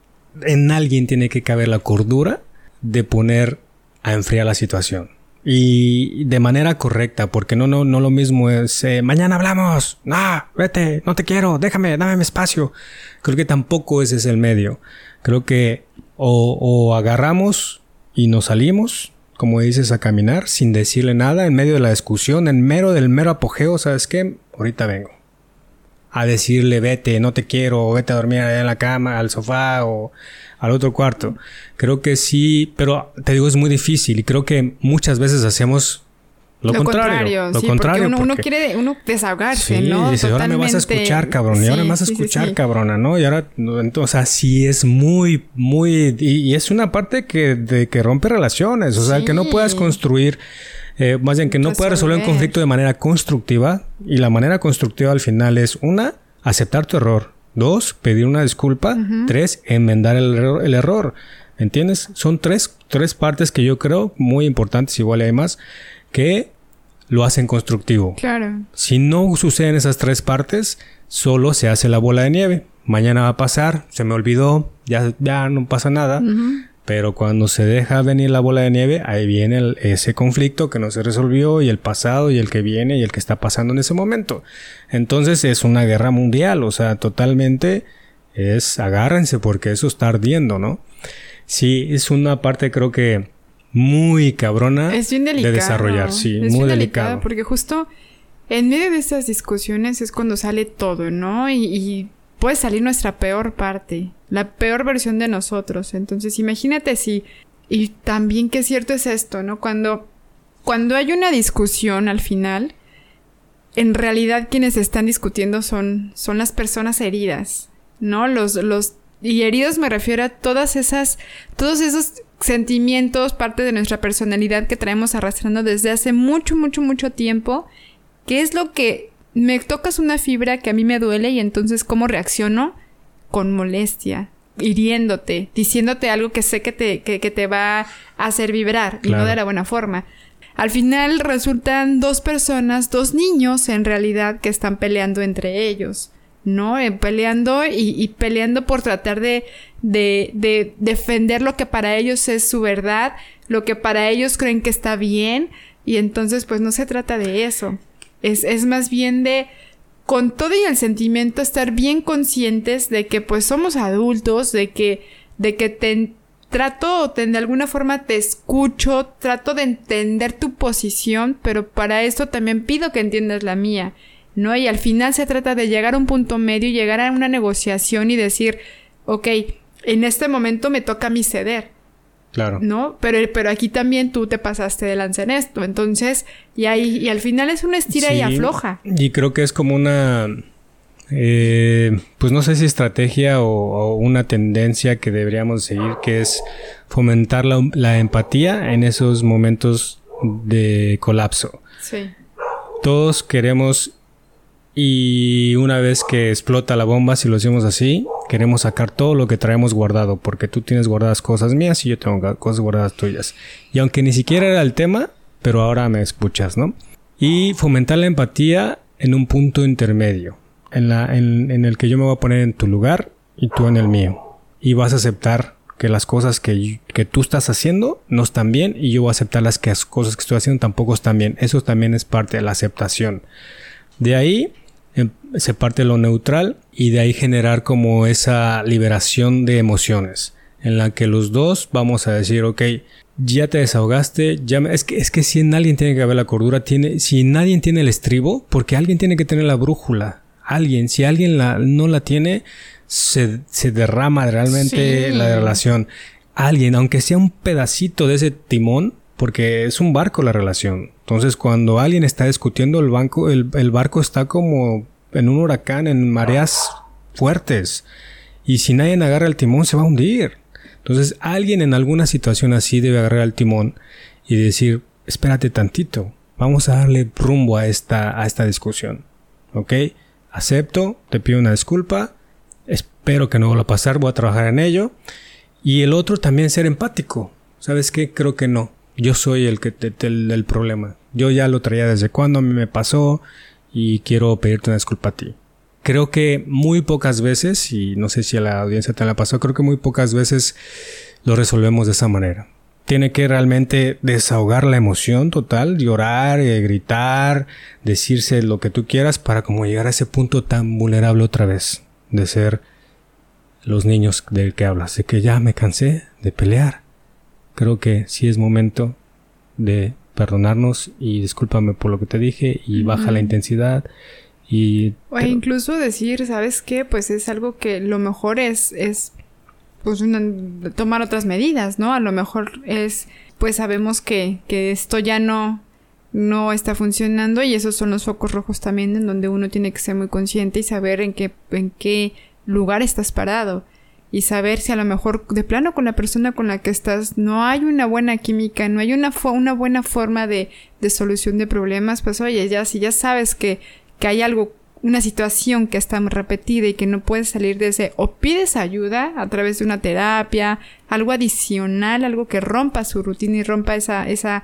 en alguien tiene que caber la cordura de poner a enfriar la situación. Y de manera correcta, porque no, no, no lo mismo es eh, mañana hablamos, no, vete, no te quiero, déjame, dame mi espacio. Creo que tampoco ese es el medio. Creo que o, o agarramos y nos salimos, como dices, a caminar sin decirle nada en medio de la discusión, en mero del mero apogeo, ¿sabes qué? Ahorita vengo. A decirle, vete, no te quiero, o vete a dormir allá en la cama, al sofá o al otro cuarto. Creo que sí, pero te digo, es muy difícil y creo que muchas veces hacemos lo, contrario. Lo sí, contrario. porque uno, quiere uno desahogarse, Sí, ¿no? dices, ahora me vas a escuchar, cabrón, y ahora me vas a escuchar, cabrona, ¿no? Y ahora, entonces, o sea, sí es muy, muy, y, y es una parte que, de, que rompe relaciones, o sea, que no puedas construir, eh, más bien que no resolver un Resolver. conflicto de manera constructiva, y la manera constructiva al final es, una, aceptar tu error, dos, pedir una disculpa, tres, enmendar el error, el error, ¿entiendes? Son tres, tres partes que yo creo muy importantes, igual hay más, que lo hacen constructivo. Claro. Si no suceden esas tres partes, solo se hace la bola de nieve. Mañana va a pasar, se me olvidó, ya, ya no pasa nada. Pero cuando se deja venir la bola de nieve, ahí viene el- ese conflicto que no se resolvió y el pasado y el que viene y el que está pasando en ese momento. Entonces es una guerra mundial, o sea, totalmente es agárrense porque eso está ardiendo, ¿no? Sí, es una parte creo que muy cabrona Es bien delicado. de desarrollar, sí, es muy bien delicado. porque justo en medio de estas discusiones es cuando sale todo, ¿no? Y, y puede salir nuestra peor parte, la peor versión de nosotros. Entonces, imagínate si y también qué cierto es esto, ¿no? Cuando cuando hay una discusión al final, en realidad quienes están discutiendo son son las personas heridas, ¿no? Los los y heridos me refiero a todas esas todos esos sentimientos, parte de nuestra personalidad que traemos arrastrando desde hace mucho, mucho, mucho tiempo, que es lo que me tocas una fibra que a mí me duele y entonces cómo reacciono con molestia, hiriéndote, diciéndote algo que sé que te, que, que te va a hacer vibrar y no de la buena forma. Al final resultan dos personas, dos niños en realidad que están peleando entre ellos. ¿no? Eh, peleando y, y peleando por tratar de, de, de defender lo que para ellos es su verdad, lo que para ellos creen que está bien, y entonces pues no se trata de eso. Es, es más bien de, con todo y el sentimiento, estar bien conscientes de que pues somos adultos, de que, de que ten- trato, de alguna forma te escucho, trato de entender tu posición, pero para esto también pido que entiendas la mía, ¿no? Y al final se trata de llegar a un punto medio, llegar a una negociación y decir, ok, en este momento me toca a mí ceder. Claro. ¿No? Pero, pero aquí también tú te pasaste de lanza en esto. Entonces, y ahí, y al final es una estira y afloja. Y creo que es como una eh, pues no sé si estrategia o, una tendencia que deberíamos seguir, que es fomentar la, empatía en esos momentos de colapso. Sí. Todos queremos y una vez que explota la bomba, si lo hacemos así, queremos sacar todo lo que traemos guardado, porque tú tienes guardadas cosas mías y yo tengo cosas guardadas tuyas. Y aunque ni siquiera era el tema, pero ahora me escuchas, ¿no? Y fomentar la empatía en un punto intermedio en, la, en, el que yo me voy a poner en tu lugar y tú en el mío. Y vas a aceptar que las cosas que, que, tú estás haciendo no están bien y yo voy a aceptar las, que, las cosas que estoy haciendo tampoco están bien. Eso también es parte de la aceptación. De ahí se parte lo neutral y de ahí generar como esa liberación de emociones en la que los dos vamos a decir, ok, ya te desahogaste, ya es que es que si alguien tiene que haber la cordura, tiene si nadie tiene el estribo, porque alguien tiene que tener la brújula alguien. Si alguien la, no la tiene, se, derrama realmente la relación. Alguien, aunque sea un pedacito de ese timón, porque es un barco la relación. Entonces, cuando alguien está discutiendo el, banco, el, barco está como en un huracán, en mareas fuertes. Y si nadie agarra el timón, se va a hundir. Entonces, alguien en alguna situación así debe agarrar el timón y decir, espérate tantito, vamos a darle rumbo a esta, a esta discusión. ¿Ok? acepto, te pido una disculpa, espero que no vuelva a pasar, voy a trabajar en ello. Y el otro también ser empático. ¿Sabes qué? Creo que no. Yo soy el que te, el, problema. Yo ya lo traía desde cuando me pasó y quiero pedirte una disculpa a ti. Creo que muy pocas veces, y no sé si a la audiencia te la pasó, creo que muy pocas veces lo resolvemos de esa manera tiene que realmente desahogar la emoción total, llorar, eh, gritar, decirse lo que tú quieras para como llegar a ese punto tan vulnerable otra vez de ser los niños del que hablas, de que ya me cansé de pelear. Creo que sí es momento de perdonarnos y discúlpame por lo que te dije y baja la intensidad y o incluso decir, ¿sabes qué? Pues es algo que lo mejor es es pues tomar otras medidas, ¿no? A lo mejor es, pues sabemos que, que esto ya no, no está funcionando y esos son los focos rojos también en donde uno tiene que ser muy consciente y saber en qué, en qué lugar estás parado y saber si a lo mejor de plano con la persona con la que estás no hay una buena química, no hay una, una buena forma de, de solución de problemas, pues oye, ya si ya sabes que, que hay algo una situación que está repetida y que no puedes salir de ese, o pides ayuda a través de una terapia, algo adicional, algo que rompa su rutina y rompa esa, esa,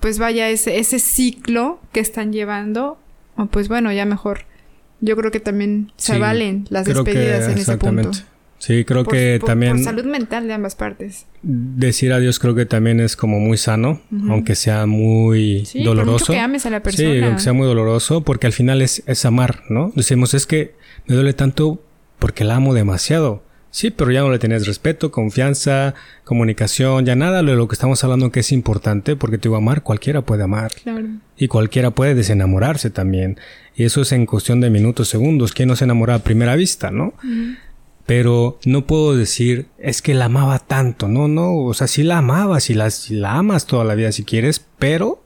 pues vaya, ese, ese ciclo que están llevando, o pues bueno, ya mejor. Yo creo que también se valen las despedidas en ese punto. Sí, creo que también... Por salud mental de ambas partes. Decir adiós creo que también es como muy sano, aunque sea muy sí, doloroso. Por que ames a la persona. Sí, aunque sea muy doloroso, porque al final es, es amar, ¿no? Decimos, es que me duele tanto porque la amo demasiado. Sí, pero ya no le tenés respeto, confianza, comunicación, ya nada de lo que estamos hablando que es importante, porque te digo, amar cualquiera puede amar. Claro. Y cualquiera puede desenamorarse también. Y eso es en cuestión de minutos, segundos. ¿Quién no se enamora a primera vista, no? Pero no puedo decir es que la amaba tanto, no, no, o sea, sí la amabas y la, la amas toda la vida si quieres, pero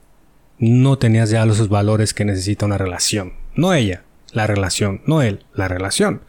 no tenías ya los valores que necesita una relación, no ella, la relación, no él, la relación.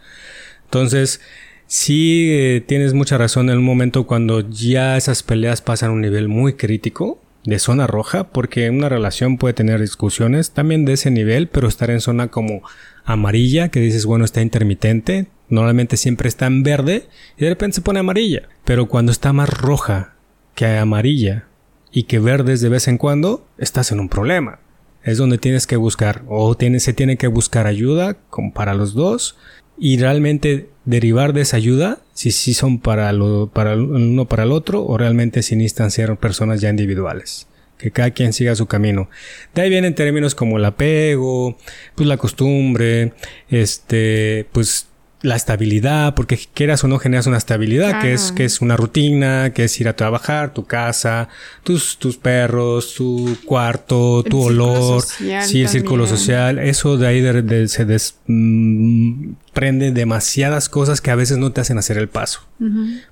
Entonces, sí eh, tienes mucha razón en un momento cuando ya esas peleas pasan a un nivel muy crítico, de zona roja, porque una relación puede tener discusiones también de ese nivel, pero estar en zona como amarilla, que dices, bueno, está intermitente, normalmente siempre está en verde y de repente se pone amarilla, pero cuando está más roja que amarilla y que verdes de vez en cuando, estás en un problema. Es donde tienes que buscar, o tiene, se tiene que buscar ayuda como para los dos y realmente derivar de esa ayuda si son para, lo, para uno para el otro o realmente si necesitan ser personas ya individuales que cada quien siga su camino. De ahí vienen términos como el apego, pues la costumbre, este, pues la estabilidad, porque quieras o no generas una estabilidad, que es que es una rutina, que es ir a trabajar, tu casa, tus tus perros, tu cuarto, tu olor, sí, el círculo social, eso de ahí se desprende demasiadas cosas que a veces no te hacen hacer el paso.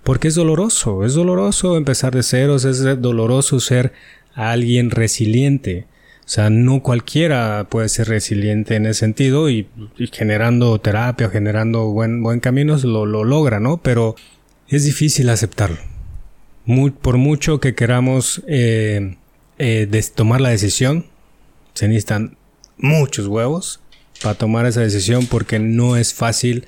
Porque es doloroso, es doloroso empezar de ceros, es doloroso ser alguien resiliente. O sea, no cualquiera puede ser resiliente en ese sentido y, generando terapia, generando buen, buen camino, lo, lo logra, ¿no? Pero es difícil aceptarlo. por mucho que queramos eh, eh, tomar la decisión, se necesitan muchos huevos para tomar esa decisión porque no es fácil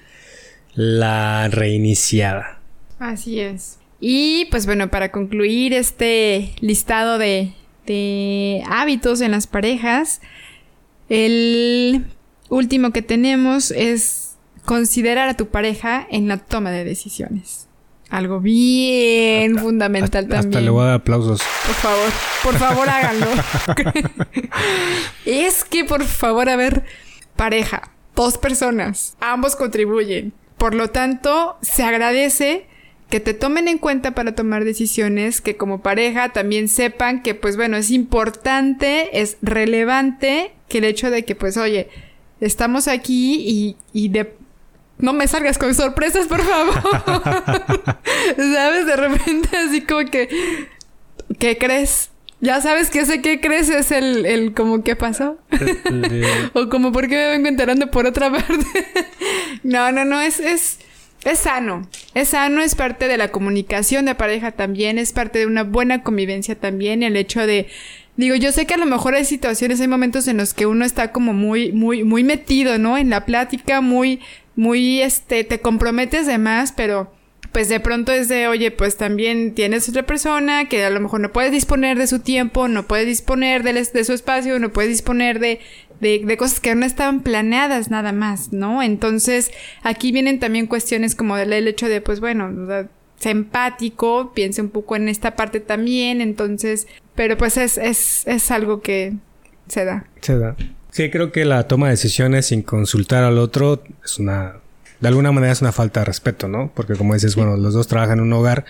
la reiniciada. Así es. Y pues bueno, para concluir este listado de de hábitos en las parejas. El último que tenemos es considerar a tu pareja en la toma de decisiones. Algo bien fundamental también. Hasta le voy a dar aplausos. Por favor, por favor háganlo. es que por favor, a ver, pareja, dos personas, ambos contribuyen. Por lo tanto, se agradece que te tomen en cuenta para tomar decisiones, que como pareja también sepan que pues bueno, es importante, es relevante que el hecho de que pues oye, estamos aquí y, y de... No me salgas con sorpresas, por favor. ¿Sabes? De repente así como que... ¿Qué crees? Ya sabes que ese qué crees es el, el como qué pasó. o como por qué me vengo enterando por otra parte. no, no, no, es, es, es sano, es sano, es parte de la comunicación de pareja también, es parte de una buena convivencia también, el hecho de, digo, yo sé que a lo mejor hay situaciones, hay momentos en los que uno está como muy, muy, muy metido, ¿no? En la plática, muy, muy, este, te comprometes de más, pero pues de pronto es de, oye, pues también tienes otra persona que a lo mejor no puedes disponer de su tiempo, no puedes disponer de, de su espacio, no puedes disponer de, de, de, cosas que no estaban planeadas nada más, ¿no? Entonces, aquí vienen también cuestiones como del hecho de, pues bueno, sea empático, piense un poco en esta parte también, entonces, pero pues es, es, es algo que se da. Se da. Sí, creo que la toma de decisiones sin consultar al otro es una, de alguna manera es una falta de respeto, ¿no? Porque como dices, bueno, los dos trabajan en un hogar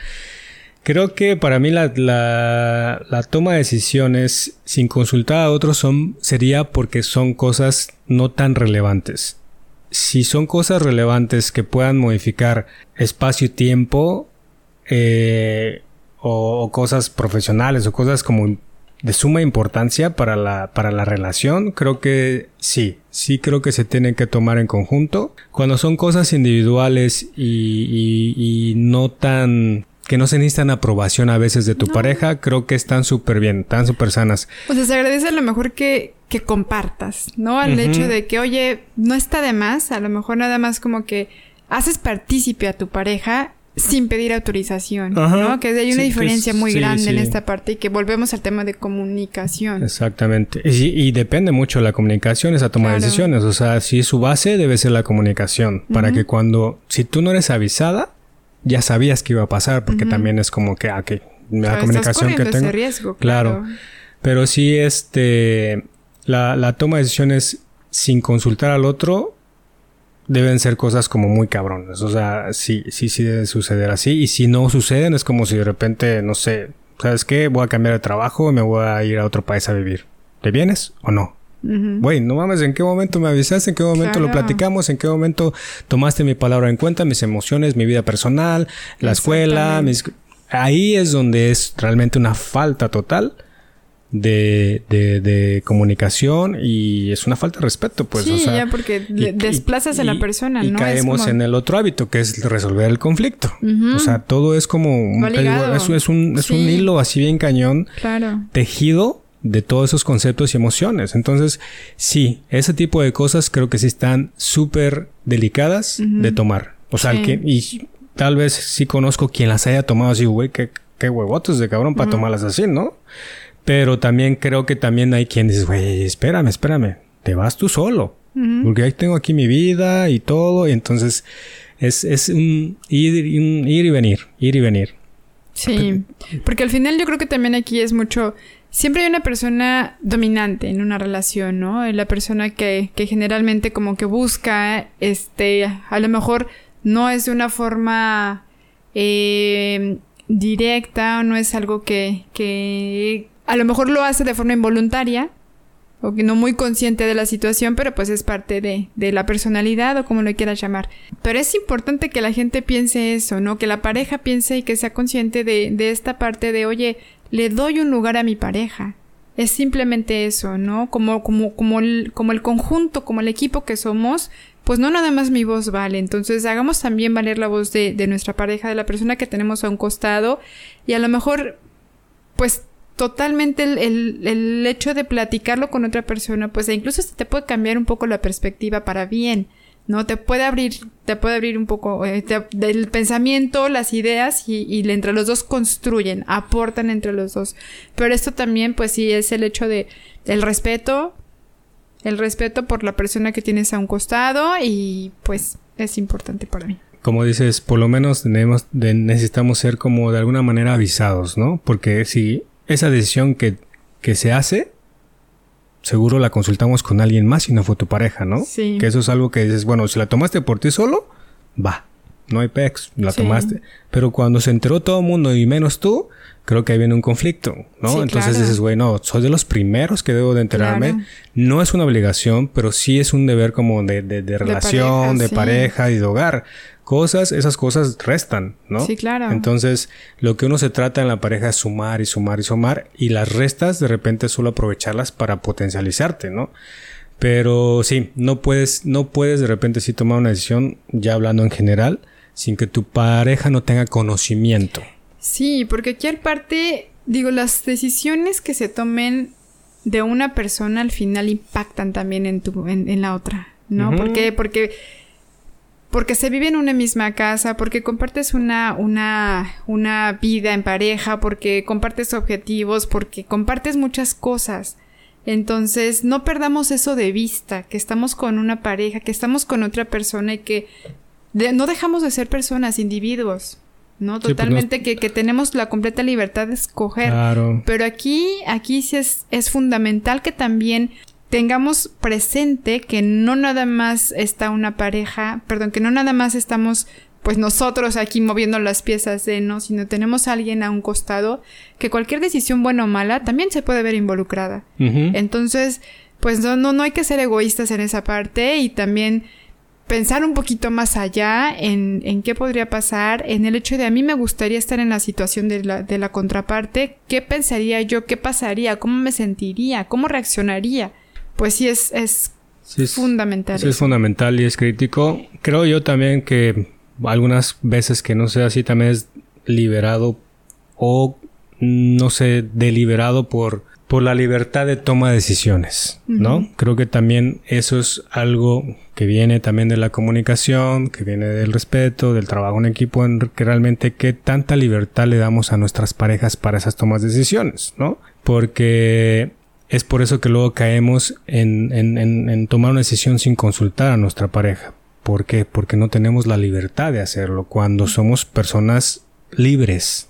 Creo que para mí la, la, toma de decisiones sin consultar a otros son, sería porque son cosas no tan relevantes. Si son cosas relevantes que puedan modificar espacio y tiempo, eh, o, cosas profesionales, o cosas como de suma importancia para la, para la relación, creo que sí, sí creo que se tienen que tomar en conjunto. Cuando son cosas individuales y, y no tan que no se necesitan aprobación a veces de tu pareja, creo que están súper bien, están súper sanas. O sea, se agradece a lo mejor que, que compartas, ¿no? Al hecho de que, oye, no está de más, a lo mejor nada más como que haces partícipe a tu pareja sin pedir autorización, ¿no? Que hay una diferencia muy grande en esta parte y que volvemos al tema de comunicación. Exactamente. Y, depende mucho de la comunicación, esa toma de decisiones. O sea, si su base debe ser la comunicación, para que cuando, si tú no eres avisada, ya sabías que iba a pasar, porque también es como que, ah, que la comunicación que tengo. riesgo, claro. Pero sí, este, la, la toma de decisiones sin consultar al otro deben ser cosas como muy cabrones. O sea, sí, sí, sí debe suceder así. Y si no suceden, es como si de repente, no sé, ¿sabes qué? Voy a cambiar de trabajo y me voy a ir a otro país a vivir. ¿Te vienes o no? Güey, no mames, ¿en qué momento me avisaste? ¿En qué momento lo platicamos? ¿En qué momento tomaste mi palabra en cuenta? Mis emociones, mi vida personal, la escuela, Ahí es donde es realmente una falta total de, de, comunicación y es una falta de respeto, pues. Sí, ya porque desplazas a la persona, y caemos en el otro hábito que es resolver el conflicto. O sea, todo es como un, es, un, es un hilo así bien cañón, tejido de todos esos conceptos y emociones. Entonces, sí, ese tipo de cosas creo que sí están súper delicadas de tomar. O sea, que, y tal vez sí conozco quien las haya tomado así, güey, qué, qué huevotes de cabrón para tomarlas así, ¿no? Pero también creo que también hay quien dice, güey, espérame, espérame, te vas tú solo. Porque ahí tengo aquí mi vida y todo, y entonces es, es un ir, un ir y venir, ir y venir. Sí, porque al final yo creo que también aquí es mucho siempre hay una persona dominante en una relación, ¿no? La persona que, que generalmente como que busca, este, a lo mejor no es de una forma eh, directa, no es algo que, que a lo mejor lo hace de forma involuntaria, o que no muy consciente de la situación, pero pues es parte de, de, la personalidad o como lo quieras llamar. Pero es importante que la gente piense eso, ¿no? Que la pareja piense y que sea consciente de, de esta parte de, oye, le doy un lugar a mi pareja. Es simplemente eso, ¿no? Como, como, como, el, como el conjunto, como el equipo que somos, pues no nada más mi voz vale. Entonces hagamos también valer la voz de, de nuestra pareja, de la persona que tenemos a un costado. Y a lo mejor, pues totalmente el, el, el, hecho de platicarlo con otra persona, pues incluso te puede cambiar un poco la perspectiva para bien, ¿no? Te puede abrir, te puede abrir un poco eh, del pensamiento, las ideas y, y, entre los dos construyen, aportan entre los dos. Pero esto también, pues sí, es el hecho de el respeto, el respeto por la persona que tienes a un costado y pues es importante para mí como dices, por lo menos tenemos, necesitamos ser como de alguna manera avisados, ¿no? Porque si esa decisión que, que se hace, seguro la consultamos con alguien más y no fue tu pareja, ¿no? Sí. Que eso es algo que dices, bueno, si la tomaste por ti solo, va, no hay pex, la sí. tomaste. Pero cuando se enteró todo el mundo y menos tú, creo que ahí viene un conflicto, ¿no? Sí, Entonces claro. dices, güey, no, soy de los primeros que debo de enterarme. Claro. No es una obligación, pero sí es un deber como de, de, de relación, de pareja, de, pareja, y de hogar. Cosas, esas cosas restan, ¿no? Sí, claro. Entonces, lo que uno se trata en la pareja es sumar y sumar y sumar, y las restas de repente solo aprovecharlas para potencializarte, ¿no? Pero sí, no puedes, no puedes de repente sí tomar una decisión, ya hablando en general, sin que tu pareja no tenga conocimiento. Sí, porque aquí parte, digo, las decisiones que se tomen de una persona al final impactan también en tu, en, en la otra, ¿no? Ujú. ¿Por qué? Porque, porque se vive en una misma casa, porque compartes una, una, una vida en pareja, porque compartes objetivos, porque compartes muchas cosas. Entonces, no perdamos eso de vista, que estamos con una pareja, que estamos con otra persona y que de, no dejamos de ser personas, individuos. ¿no? Totalmente sí, pues no... que, que, tenemos la completa libertad de escoger. Claro. Pero aquí, aquí sí es, es fundamental que también tengamos presente que no nada más está una pareja, perdón, que no nada más estamos pues nosotros aquí moviendo las piezas de no, sino tenemos a alguien a un costado que cualquier decisión buena o mala también se puede ver involucrada. Uh -huh. Entonces, pues no, no, no hay que ser egoístas en esa parte y también pensar un poquito más allá en, en, qué podría pasar, en el hecho de a mí me gustaría estar en la situación de la, de la contraparte, qué pensaría yo, qué pasaría, cómo me sentiría, cómo reaccionaría. Pues sí es, es, sí es fundamental. Sí es fundamental y es crítico. Creo yo también que algunas veces que no sea así también es liberado o no sé, deliberado por por la libertad de toma de decisiones, ¿no? Uh -huh. Creo que también eso es algo que viene también de la comunicación, que viene del respeto, del trabajo en equipo, en que realmente qué tanta libertad le damos a nuestras parejas para esas tomas de decisiones, ¿no? Porque es por eso que luego caemos en, en, en, tomar una decisión sin consultar a nuestra pareja. ¿Por qué? Porque no tenemos la libertad de hacerlo cuando somos personas libres,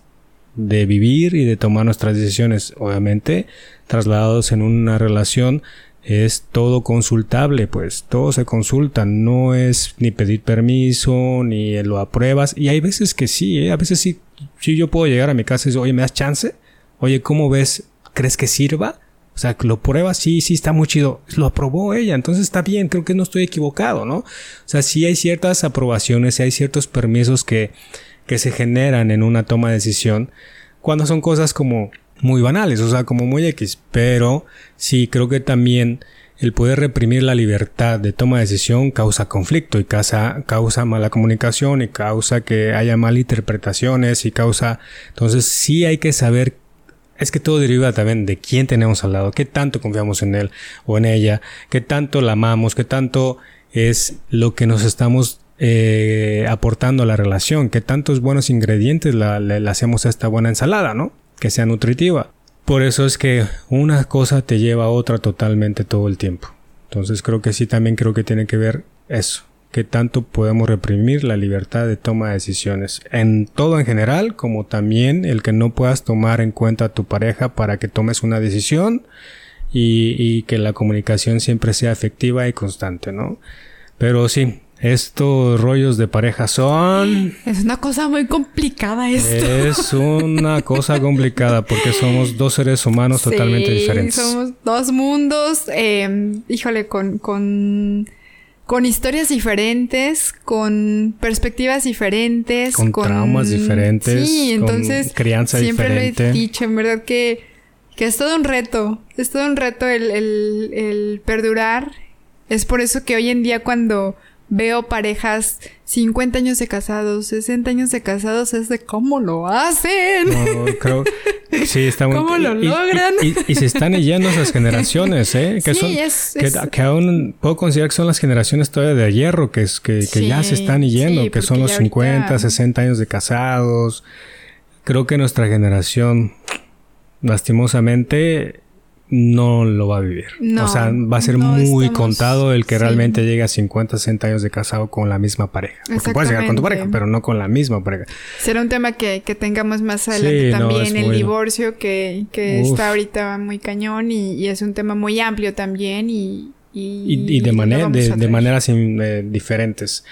de vivir y de tomar nuestras decisiones. Obviamente, trasladados en una relación es todo consultable, pues todo se consulta, no es ni pedir permiso, ni lo apruebas. Y hay veces que sí, ¿eh? a veces sí, sí yo puedo llegar a mi casa y decir, oye, ¿me das chance? Oye, ¿cómo ves? ¿Crees que sirva? O sea, lo pruebas, sí, sí, está muy chido. Lo aprobó ella, entonces está bien, creo que no estoy equivocado, ¿no? O sea, sí hay ciertas aprobaciones, hay ciertos permisos que, que se generan en una toma de decisión cuando son cosas como muy banales, o sea, como muy X, pero sí creo que también el poder reprimir la libertad de toma de decisión causa conflicto y causa, causa mala comunicación y causa que haya malinterpretaciones y causa... Entonces sí hay que saber, es que todo deriva también de quién tenemos al lado, qué tanto confiamos en él o en ella, qué tanto la amamos, qué tanto es lo que nos estamos eh, aportando a la relación, que tantos buenos ingredientes le la hacemos a esta buena ensalada, ¿no? Que sea nutritiva. Por eso es que una cosa te lleva a otra totalmente todo el tiempo. Entonces creo que sí también creo que tiene que ver eso, qué tanto podemos reprimir la libertad de toma de decisiones. En todo en general, como también el que no puedas tomar en cuenta a tu pareja para que tomes una decisión y, y que la comunicación siempre sea efectiva y constante, ¿no? Pero sí, estos rollos de pareja son... Es una cosa muy complicada esto. Es una cosa complicada porque somos dos seres humanos totalmente diferentes. Somos dos mundos, eh, híjole, con, con, con historias diferentes, con perspectivas diferentes. Con, traumas diferentes. Sí, entonces... Con crianza siempre diferente. lo he dicho, en verdad que, que es todo un reto. Es todo un reto el, el, el perdurar. Es por eso que hoy en día cuando veo parejas 50 años de casados, 60 años de casados, es de cómo lo hacen. No, creo sí, está muy ¿Cómo lo y- logran? Y, y se están yendo esas generaciones, ¿eh? Que Sí, son, es- que, es- que aún puedo considerar que son las generaciones todavía de hierro, que es que, que ya se están yendo, sí, que son los ya 50, ahorita- 60 años de casados. Creo que nuestra generación, lastimosamente, no lo va a vivir. No, o sea, va a ser no muy estamos- contado el que sí. realmente llegue a 50, 60 años de casado con la misma pareja. Porque puedes llegar con tu pareja, pero no con la misma pareja. Será un tema que, que tengamos más adelante Sí, también, el muy- divorcio, que, que está ahorita muy cañón y, y es un tema muy amplio también y... Y, y, y de, manera, de, maneras in- eh, diferentes.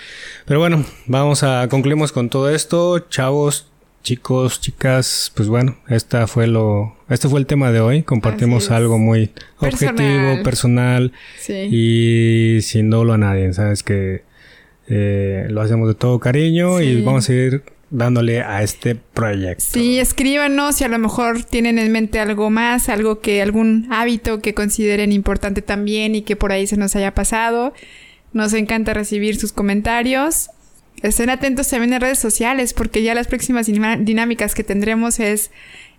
Pero bueno, vamos a concluimos con todo esto, chavos, chicos, chicas. Pues bueno, esta fue lo, este fue el tema de hoy. Compartimos algo muy Personal. objetivo, personal Sí. y sin dolo a nadie. Sabes que eh, lo hacemos de todo cariño y vamos a ir dándole a este proyecto. Sí, escríbanos si a lo mejor tienen en mente algo más, algo que, algún hábito que consideren importante también y que por ahí se nos haya pasado. Nos encanta recibir sus comentarios. Estén atentos también en redes sociales porque ya las próximas dinámicas que tendremos es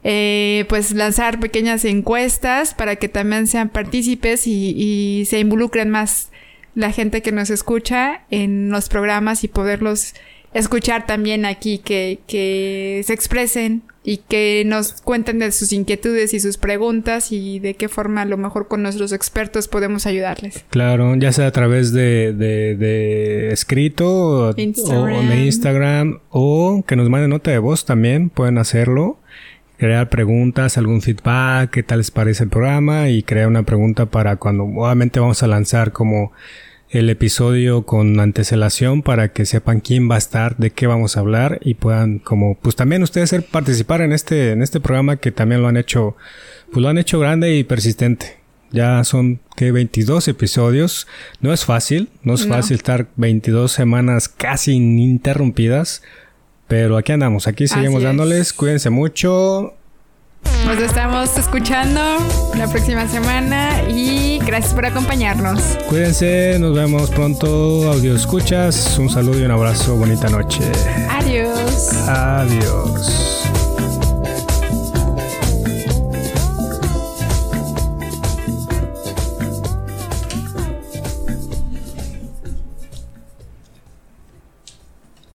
eh, pues lanzar pequeñas encuestas para que también sean partícipes y, y se involucren más la gente que nos escucha en los programas y poderlos escuchar también aquí, que, que se expresen y que nos cuenten de sus inquietudes y sus preguntas y de qué forma a lo mejor con nuestros expertos podemos ayudarles. Claro, ya sea a través de, de, de escrito o- Instagram. o de Instagram o que nos manden nota de voz también, pueden hacerlo. Crear preguntas, algún feedback, qué tal les parece el programa y crear una pregunta para cuando obviamente vamos a lanzar como el episodio con antecelación para que sepan quién va a estar, de qué vamos a hablar y puedan como pues también ustedes ser participar en este en este programa que también lo han hecho pues lo han hecho grande y persistente. Ya son que 22 episodios. No es fácil, no es No. fácil estar 22 semanas casi ininterrumpidas, pero aquí andamos, aquí seguimos dándoles. Cuídense mucho. Nos estamos escuchando la próxima semana y gracias por acompañarnos. Cuídense, nos vemos pronto. Audio escuchas. Un saludo y un abrazo. Bonita noche. Adiós. Adiós.